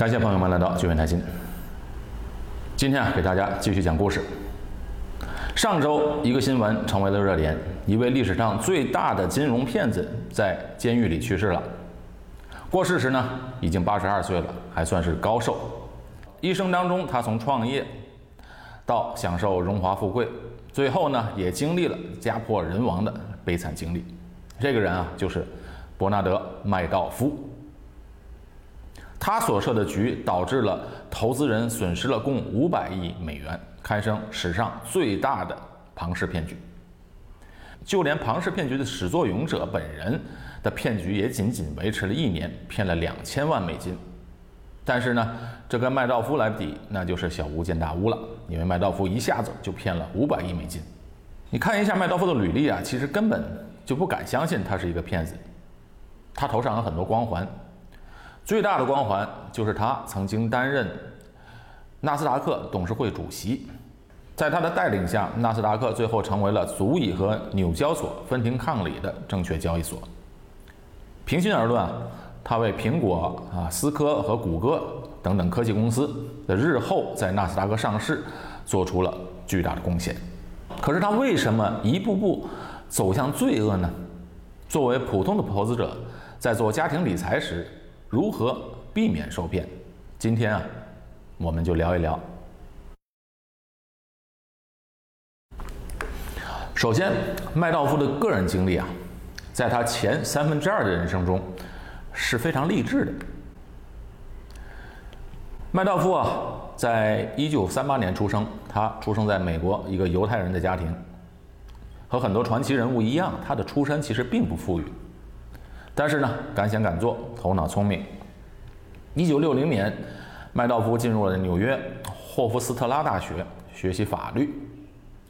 感谢朋友们来到聚源谈心。今天啊，给大家继续讲故事。上周一个新闻成为了热点，一位历史上最大的金融骗子在监狱里去世了。过世时呢，已经八十二岁了，还算是高寿。一生当中，他从创业到享受荣华富贵，最后呢，也经历了家破人亡的悲惨经历。这个人啊，就是伯纳德·麦道夫。他所设的局导致了投资人损失了共五百亿美元，堪称史上最大的庞氏骗局。就连庞氏骗局的始作俑者本人的骗局也仅仅维持了一年，骗了两千万美金。但是呢，这跟麦道夫来比，那就是小巫见大巫了，因为麦道夫一下子就骗了五百亿美金。你看一下麦道夫的履历啊，其实根本就不敢相信他是一个骗子。他头上有很多光环。最大的光环就是他曾经担任纳斯达克董事会主席，在他的带领下，纳斯达克最后成为了足以和纽交所分庭抗礼的证券交易所。平心而论啊，他为苹果啊、思科和谷歌等等科技公司的日后在纳斯达克上市做出了巨大的贡献。可是他为什么一步步走向罪恶呢？作为普通的投资者，在做家庭理财时，如何避免受骗？今天啊，我们就聊一聊。首先，麦道夫的个人经历啊，在他前三分之二的人生中是非常励志的。麦道夫啊，在一九三八年出生，他出生在美国一个犹太人的家庭，和很多传奇人物一样，他的出身其实并不富裕。但是呢，敢想敢做，头脑聪明。一九六零年，麦道夫进入了纽约霍夫斯特拉大学学习法律。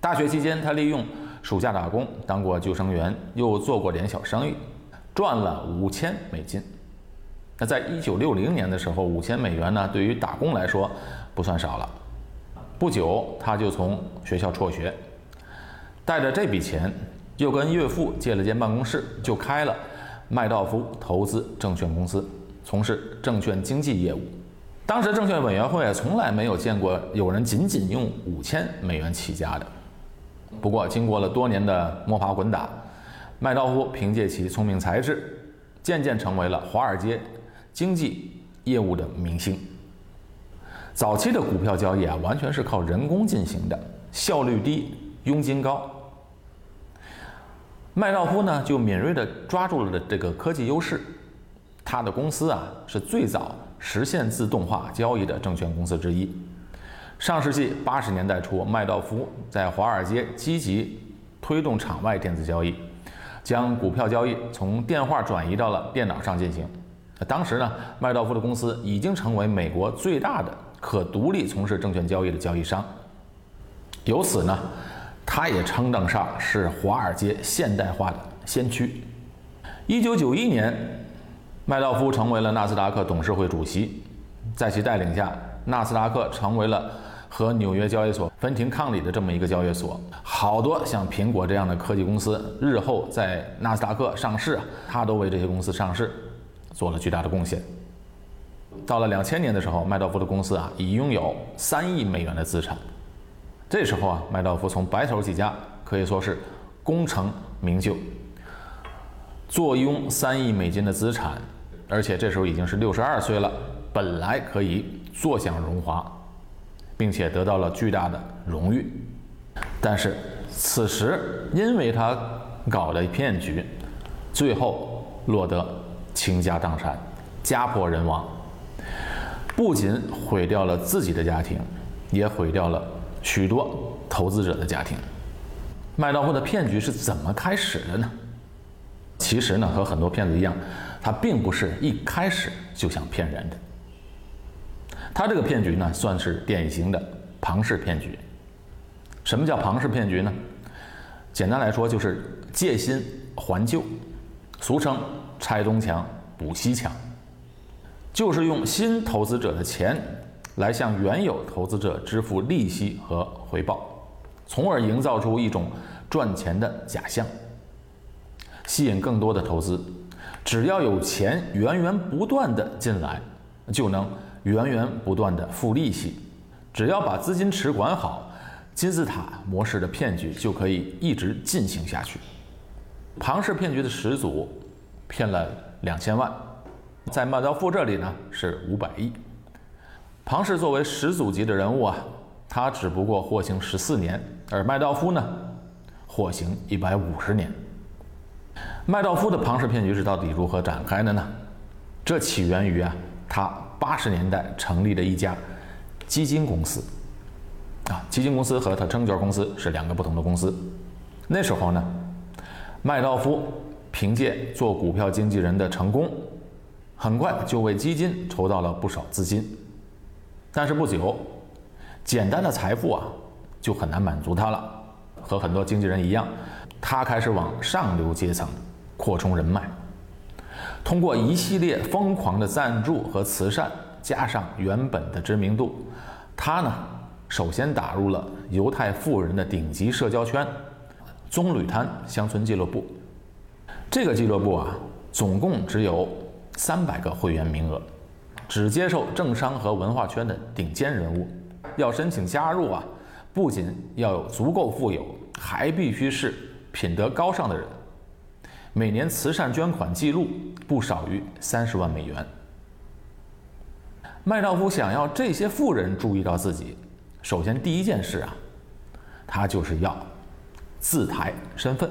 大学期间，他利用暑假打工，当过救生员，又做过点小生意，赚了五千美金。那在一九六零年的时候，五千美元呢，对于打工来说不算少了。不久，他就从学校辍学，带着这笔钱，又跟岳父借了间办公室，就开了。麦道夫投资证券公司从事证券经纪业务，当时证券委员会从来没有见过有人仅仅用五千美元起家的。不过，经过了多年的摸爬滚打，麦道夫凭借其聪明才智，渐渐成为了华尔街经济业务的明星。早期的股票交易啊，完全是靠人工进行的，效率低，佣金高。麦道夫呢，就敏锐地抓住了这个科技优势。他的公司啊，是最早实现自动化交易的证券公司之一。上世纪八十年代初，麦道夫在华尔街积极推动场外电子交易，将股票交易从电话转移到了电脑上进行。当时呢，麦道夫的公司已经成为美国最大的可独立从事证券交易的交易商。由此呢。他也称得上是华尔街现代化的先驱。一九九一年，麦道夫成为了纳斯达克董事会主席，在其带领下，纳斯达克成为了和纽约交易所分庭抗礼的这么一个交易所。好多像苹果这样的科技公司日后在纳斯达克上市，他都为这些公司上市做了巨大的贡献。到了两千年的时候，麦道夫的公司啊，已拥有三亿美元的资产。这时候啊，麦道夫从白手起家，可以说是功成名就，坐拥三亿美金的资产，而且这时候已经是六十二岁了，本来可以坐享荣华，并且得到了巨大的荣誉。但是此时，因为他搞了骗局，最后落得倾家荡产，家破人亡，不仅毁掉了自己的家庭，也毁掉了。许多投资者的家庭，麦道夫的骗局是怎么开始的呢？其实呢，和很多骗子一样，他并不是一开始就想骗人的。他这个骗局呢，算是典型的庞氏骗局。什么叫庞氏骗局呢？简单来说，就是借新还旧，俗称拆东墙补西墙，就是用新投资者的钱。来向原有投资者支付利息和回报，从而营造出一种赚钱的假象，吸引更多的投资。只要有钱源源不断的进来，就能源源不断的付利息，只要把资金池管好，金字塔模式的骗局就可以一直进行下去。庞氏骗局的始祖骗了两千万，在麦道夫这里呢是五百亿。庞氏作为始祖级的人物啊，他只不过获刑十四年，而麦道夫呢获刑一百五十年。麦道夫的庞氏骗局是到底如何展开的呢？这起源于啊，他八十年代成立的一家基金公司。啊，基金公司和他证券公司是两个不同的公司。那时候呢，麦道夫凭借做股票经纪人的成功，很快就为基金筹到了不少资金。但是不久，简单的财富啊就很难满足他了。和很多经纪人一样，他开始往上流阶层扩充人脉。通过一系列疯狂的赞助和慈善，加上原本的知名度，他呢首先打入了犹太富人的顶级社交圈——棕榈滩乡村俱乐部。这个俱乐部啊，总共只有三百个会员名额。只接受政商和文化圈的顶尖人物，要申请加入啊，不仅要有足够富有，还必须是品德高尚的人。每年慈善捐款记录不少于三十万美元。麦道夫想要这些富人注意到自己，首先第一件事啊，他就是要自抬身份。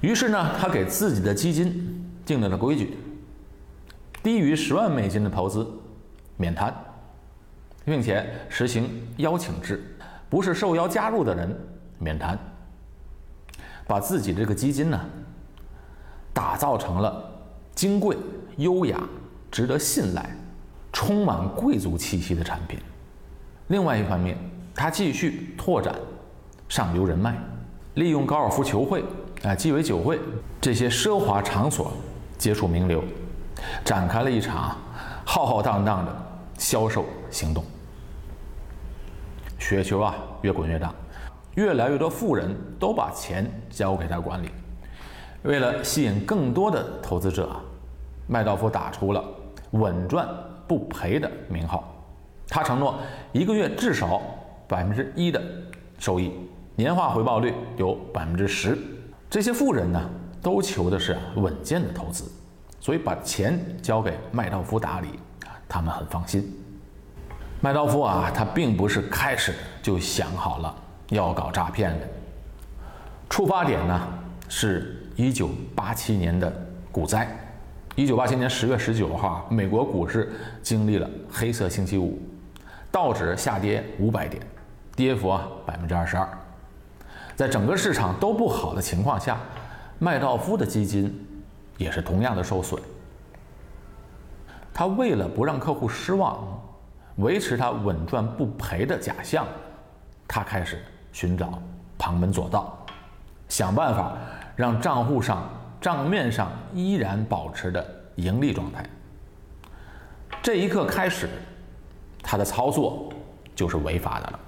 于是呢，他给自己的基金定了个规矩。低于十万美金的投资免谈，并且实行邀请制，不是受邀加入的人免谈。把自己这个基金呢，打造成了金贵、优雅、值得信赖、充满贵族气息的产品。另外一方面，他继续拓展上流人脉，利用高尔夫球会、啊鸡尾酒会这些奢华场所接触名流。展开了一场浩浩荡荡的销售行动，雪球啊越滚越大，越来越多富人都把钱交给他管理。为了吸引更多的投资者啊，麦道夫打出了“稳赚不赔”的名号。他承诺一个月至少百分之一的收益，年化回报率有百分之十。这些富人呢，都求的是稳健的投资。所以把钱交给麦道夫打理，他们很放心。麦道夫啊，他并不是开始就想好了要搞诈骗的。出发点呢，是一九八七年的股灾。一九八七年十月十九号，美国股市经历了黑色星期五，道指下跌五百点，跌幅啊百分之二十二。在整个市场都不好的情况下，麦道夫的基金。也是同样的受损。他为了不让客户失望，维持他稳赚不赔的假象，他开始寻找旁门左道，想办法让账户上账面上依然保持着盈利状态。这一刻开始，他的操作就是违法的了。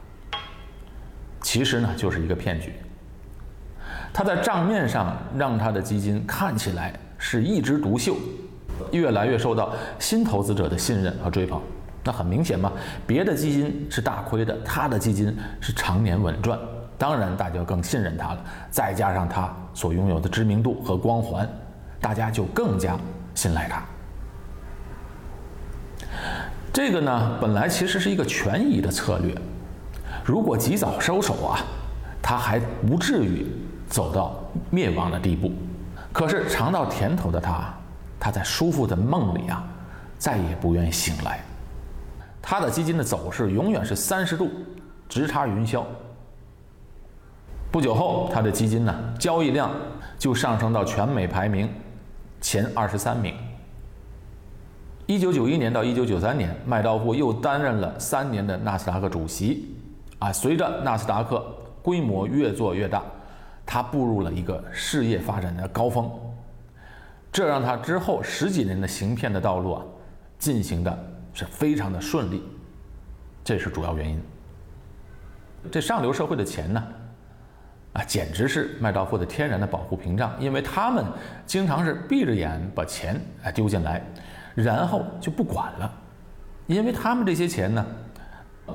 其实呢，就是一个骗局。他在账面上让他的基金看起来。是一枝独秀，越来越受到新投资者的信任和追捧。那很明显嘛，别的基金是大亏的，他的基金是常年稳赚，当然大家更信任他了。再加上他所拥有的知名度和光环，大家就更加信赖他。这个呢，本来其实是一个权宜的策略，如果及早收手啊，他还不至于走到灭亡的地步。可是尝到甜头的他，他在舒服的梦里啊，再也不愿醒来。他的基金的走势永远是三十度直插云霄。不久后，他的基金呢交易量就上升到全美排名前二十三名。一九九一年到一九九三年，麦道夫又担任了三年的纳斯达克主席。啊，随着纳斯达克规模越做越大。他步入了一个事业发展的高峰，这让他之后十几年的行骗的道路啊，进行的是非常的顺利，这是主要原因。这上流社会的钱呢，啊，简直是麦道夫的天然的保护屏障，因为他们经常是闭着眼把钱啊丢进来，然后就不管了，因为他们这些钱呢，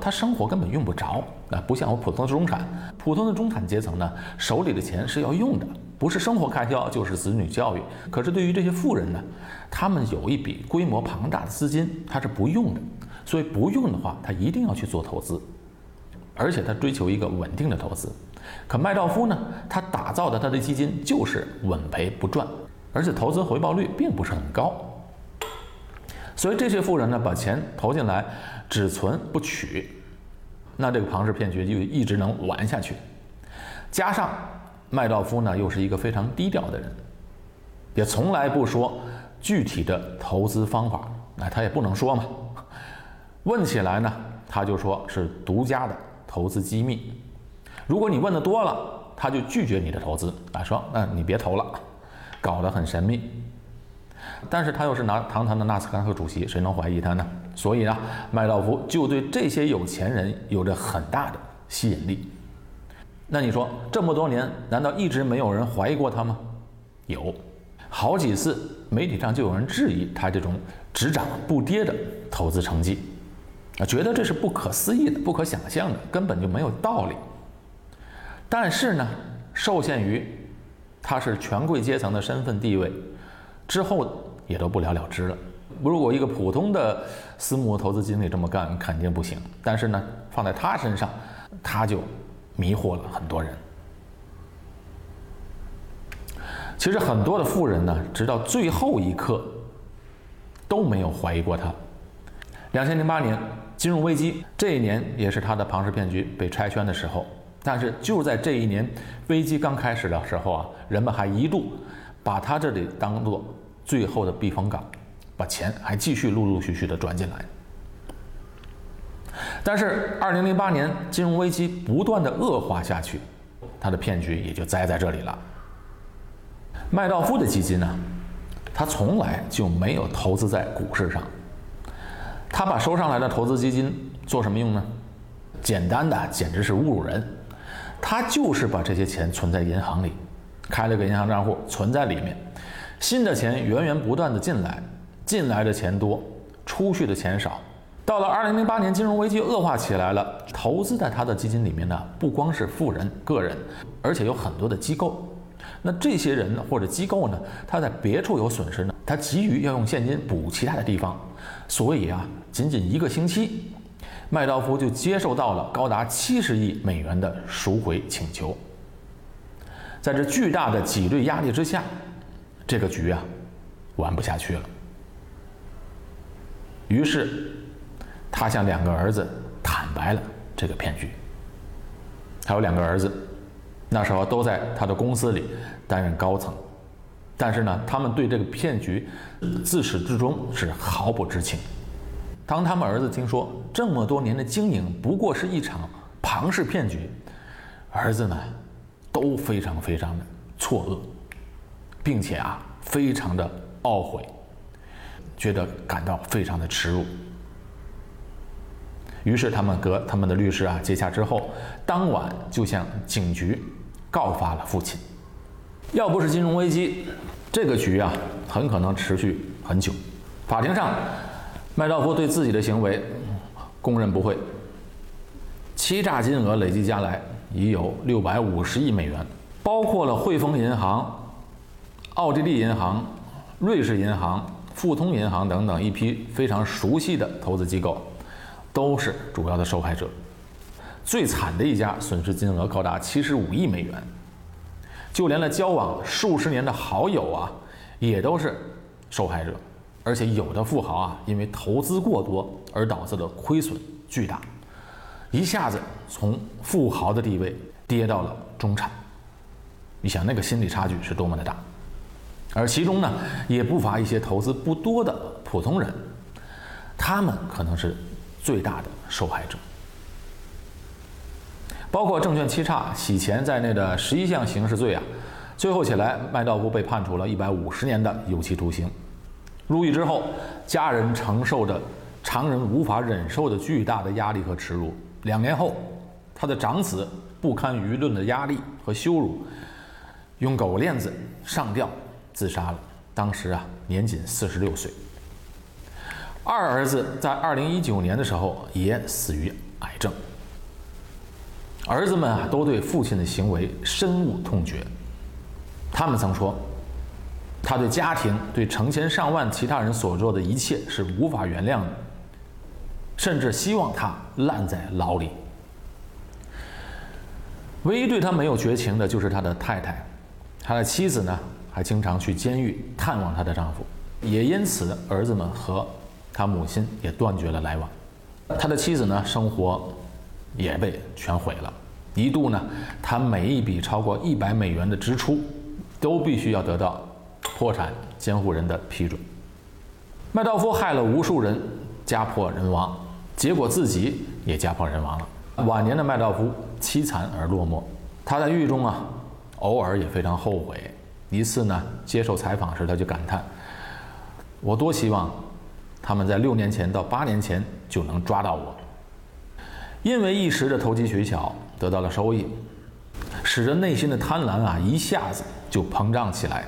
他生活根本用不着啊，不像我普通的中产，普通的中产阶层呢，手里的钱是要用的，不是生活开销就是子女教育。可是对于这些富人呢，他们有一笔规模庞大的资金，他是不用的，所以不用的话，他一定要去做投资，而且他追求一个稳定的投资。可麦道夫呢，他打造的他的基金就是稳赔不赚，而且投资回报率并不是很高。所以这些富人呢，把钱投进来，只存不取，那这个庞氏骗局就一直能玩下去。加上麦道夫呢，又是一个非常低调的人，也从来不说具体的投资方法，那他也不能说嘛。问起来呢，他就说是独家的投资机密。如果你问的多了，他就拒绝你的投资，啊，说那你别投了，搞得很神秘。但是他又是拿堂堂的纳斯达克主席，谁能怀疑他呢？所以呢，麦道夫就对这些有钱人有着很大的吸引力。那你说这么多年，难道一直没有人怀疑过他吗？有，好几次媒体上就有人质疑他这种只涨不跌的投资成绩，啊，觉得这是不可思议的、不可想象的，根本就没有道理。但是呢，受限于他是权贵阶层的身份地位，之后也都不了了之了。如果一个普通的私募投资经理这么干，肯定不行。但是呢，放在他身上，他就迷惑了很多人。其实很多的富人呢，直到最后一刻都没有怀疑过他。两千零八年金融危机这一年，也是他的庞氏骗局被拆穿的时候。但是就在这一年危机刚开始的时候啊，人们还一度把他这里当做最后的避风港，把钱还继续陆陆续续的转进来。但是二零零八年金融危机不断的恶化下去，他的骗局也就栽在这里了。麦道夫的基金呢，他从来就没有投资在股市上，他把收上来的投资基金做什么用呢？简单的简直是侮辱人。他就是把这些钱存在银行里，开了个银行账户存在里面，新的钱源源不断的进来，进来的钱多，出去的钱少。到了二零零八年金融危机恶化起来了，投资在他的基金里面呢，不光是富人个人，而且有很多的机构。那这些人或者机构呢，他在别处有损失呢，他急于要用现金补其他的地方，所以啊，仅仅一个星期。麦道夫就接受到了高达七十亿美元的赎回请求，在这巨大的挤兑压力之下，这个局啊玩不下去了。于是，他向两个儿子坦白了这个骗局。他有两个儿子，那时候都在他的公司里担任高层，但是呢，他们对这个骗局自始至终是毫不知情。当他们儿子听说这么多年的经营不过是一场庞氏骗局，儿子呢都非常非常的错愕，并且啊非常的懊悔，觉得感到非常的耻辱。于是他们和他们的律师啊接洽之后，当晚就向警局告发了父亲。要不是金融危机，这个局啊很可能持续很久，法庭上。麦道夫对自己的行为供认不讳，欺诈金额累计加来已有六百五十亿美元，包括了汇丰银行、奥地利银行、瑞士银行、富通银行等等一批非常熟悉的投资机构，都是主要的受害者。最惨的一家损失金额高达七十五亿美元，就连了交往数十年的好友啊，也都是受害者。而且有的富豪啊，因为投资过多而导致的亏损巨大，一下子从富豪的地位跌到了中产。你想那个心理差距是多么的大？而其中呢，也不乏一些投资不多的普通人，他们可能是最大的受害者。包括证券欺诈、洗钱在内的十一项刑事罪啊，最后起来，麦道夫被判处了一百五十年的有期徒刑。入狱之后，家人承受着常人无法忍受的巨大的压力和耻辱。两年后，他的长子不堪舆论的压力和羞辱，用狗链子上吊自杀了。当时啊，年仅四十六岁。二儿子在二零一九年的时候也死于癌症。儿子们啊，都对父亲的行为深恶痛绝。他们曾说，他对家庭、对成千上万其他人所做的一切是无法原谅的，甚至希望他烂在牢里。唯一对他没有绝情的就是他的太太，他的妻子呢，还经常去监狱探望她的丈夫，也因此儿子们和他母亲也断绝了来往。他的妻子呢，生活。也被全毁了。一度呢，他每一笔超过一百美元的支出，都必须要得到破产监护人的批准。麦道夫害了无数人，家破人亡，结果自己也家破人亡了。晚年的麦道夫凄惨而落寞。他在狱中啊，偶尔也非常后悔。一次呢，接受采访时，他就感叹：“我多希望他们在六年前到八年前就能抓到我。”因为一时的投机取巧得到了收益，使得内心的贪婪啊一下子就膨胀起来。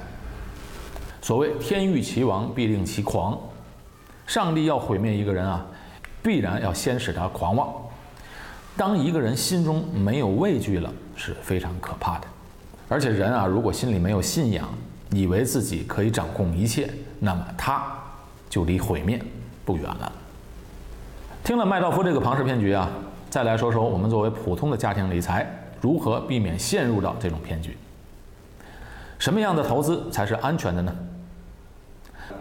所谓天欲其亡，必令其狂。上帝要毁灭一个人啊，必然要先使他狂妄。当一个人心中没有畏惧了，是非常可怕的。而且人啊，如果心里没有信仰，以为自己可以掌控一切，那么他就离毁灭不远了。听了麦道夫这个庞氏骗局啊。再来说说我们作为普通的家庭理财，如何避免陷入到这种骗局？什么样的投资才是安全的呢？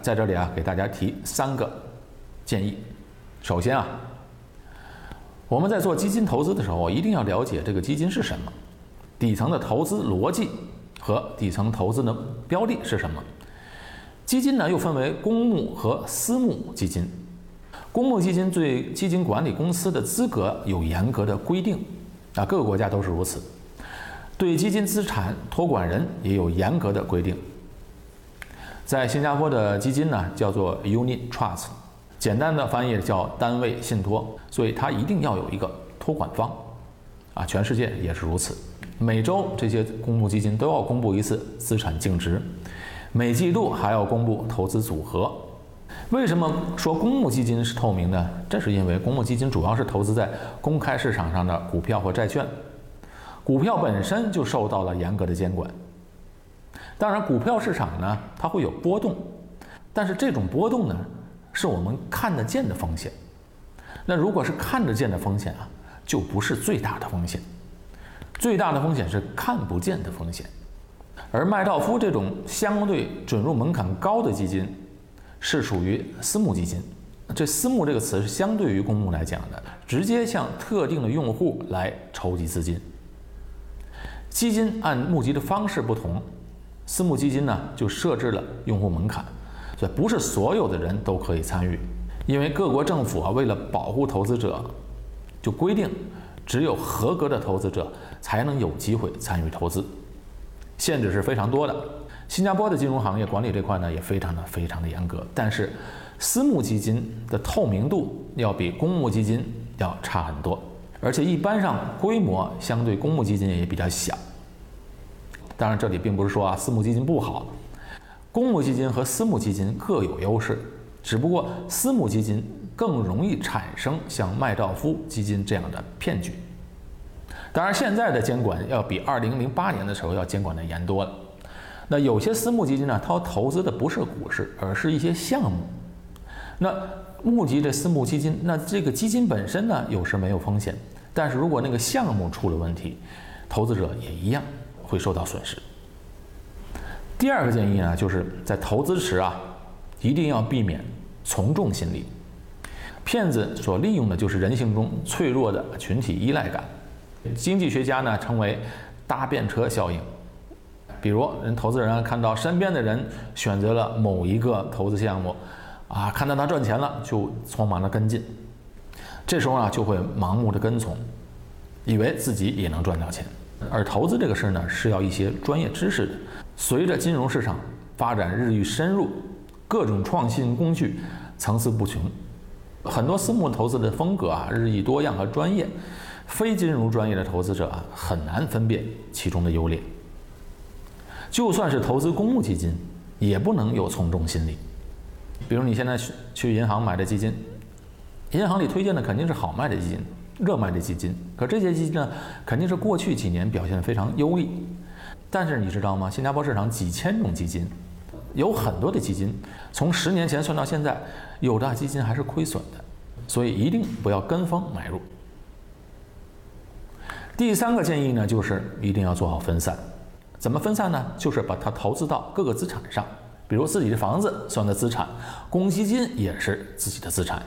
在这里啊，给大家提三个建议。首先啊，我们在做基金投资的时候，一定要了解这个基金是什么，底层的投资逻辑和底层投资的标的是什么。基金呢，又分为公募和私募基金。公募基金对基金管理公司的资格有严格的规定，啊，各个国家都是如此。对基金资产托管人也有严格的规定。在新加坡的基金呢，叫做 Unit Trust，简单的翻译叫单位信托，所以它一定要有一个托管方，啊，全世界也是如此。每周这些公募基金都要公布一次资产净值，每季度还要公布投资组合。为什么说公募基金是透明的？这是因为公募基金主要是投资在公开市场上的股票或债券，股票本身就受到了严格的监管。当然，股票市场呢，它会有波动，但是这种波动呢，是我们看得见的风险。那如果是看得见的风险啊，就不是最大的风险。最大的风险是看不见的风险。而麦道夫这种相对准入门槛高的基金。是属于私募基金，这“私募”这个词是相对于公募来讲的，直接向特定的用户来筹集资金。基金按募集的方式不同，私募基金呢就设置了用户门槛，所以不是所有的人都可以参与。因为各国政府啊为了保护投资者，就规定只有合格的投资者才能有机会参与投资，限制是非常多的。新加坡的金融行业管理这块呢也非常的非常的严格，但是私募基金的透明度要比公募基金要差很多，而且一般上规模相对公募基金也比较小。当然这里并不是说啊私募基金不好，公募基金和私募基金各有优势，只不过私募基金更容易产生像麦道夫基金这样的骗局。当然现在的监管要比二零零八年的时候要监管的严多了。那有些私募基金呢，它投资的不是股市，而是一些项目。那募集这私募基金，那这个基金本身呢，有时没有风险，但是如果那个项目出了问题，投资者也一样会受到损失。第二个建议呢，就是在投资时啊，一定要避免从众心理。骗子所利用的就是人性中脆弱的群体依赖感，经济学家呢称为搭便车效应。比如，人投资人看到身边的人选择了某一个投资项目，啊，看到他赚钱了，就匆忙的跟进，这时候啊，就会盲目的跟从，以为自己也能赚到钱。而投资这个事儿呢，是要一些专业知识的。随着金融市场发展日益深入，各种创新工具层出不穷，很多私募投资的风格啊日益多样和专业，非金融专业的投资者啊很难分辨其中的优劣。就算是投资公募基金，也不能有从众心理。比如你现在去去银行买的基金，银行里推荐的肯定是好卖的基金、热卖的基金，可这些基金呢，肯定是过去几年表现非常优异。但是你知道吗？新加坡市场几千种基金，有很多的基金，从十年前算到现在，有的基金还是亏损的，所以一定不要跟风买入。第三个建议呢，就是一定要做好分散。怎么分散呢？就是把它投资到各个资产上，比如自己的房子算的资产，公积金也是自己的资产，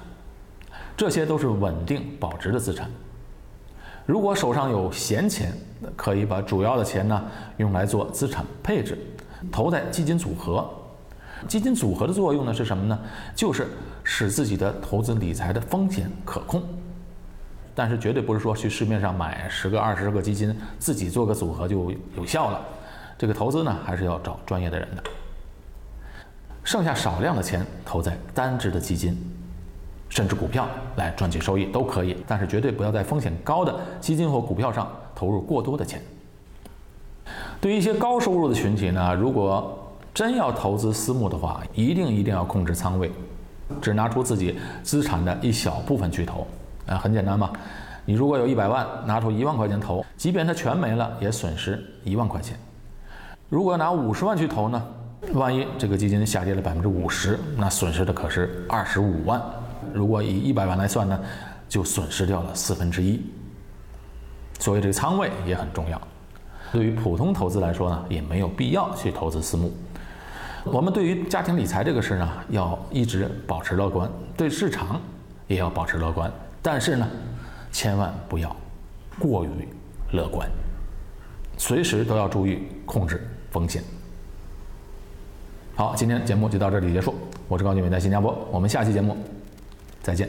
这些都是稳定保值的资产。如果手上有闲钱，可以把主要的钱呢用来做资产配置，投在基金组合。基金组合的作用呢是什么呢？就是使自己的投资理财的风险可控。但是绝对不是说去市面上买十个、二十个基金，自己做个组合就有效了。这个投资呢，还是要找专业的人的。剩下少量的钱投在单只的基金，甚至股票来赚取收益都可以。但是绝对不要在风险高的基金或股票上投入过多的钱。对于一些高收入的群体呢，如果真要投资私募的话，一定一定要控制仓位，只拿出自己资产的一小部分去投。啊，很简单嘛，你如果有一百万，拿出一万块钱投，即便它全没了，也损失一万块钱。如果拿五十万去投呢，万一这个基金下跌了百分之五十，那损失的可是二十五万。如果以一百万来算呢，就损失掉了四分之一。所以这个仓位也很重要。对于普通投资来说呢，也没有必要去投资私募。我们对于家庭理财这个事呢，要一直保持乐观，对市场也要保持乐观。但是呢，千万不要过于乐观，随时都要注意控制风险。好，今天节目就到这里结束。我是高俊伟，在新加坡，我们下期节目再见。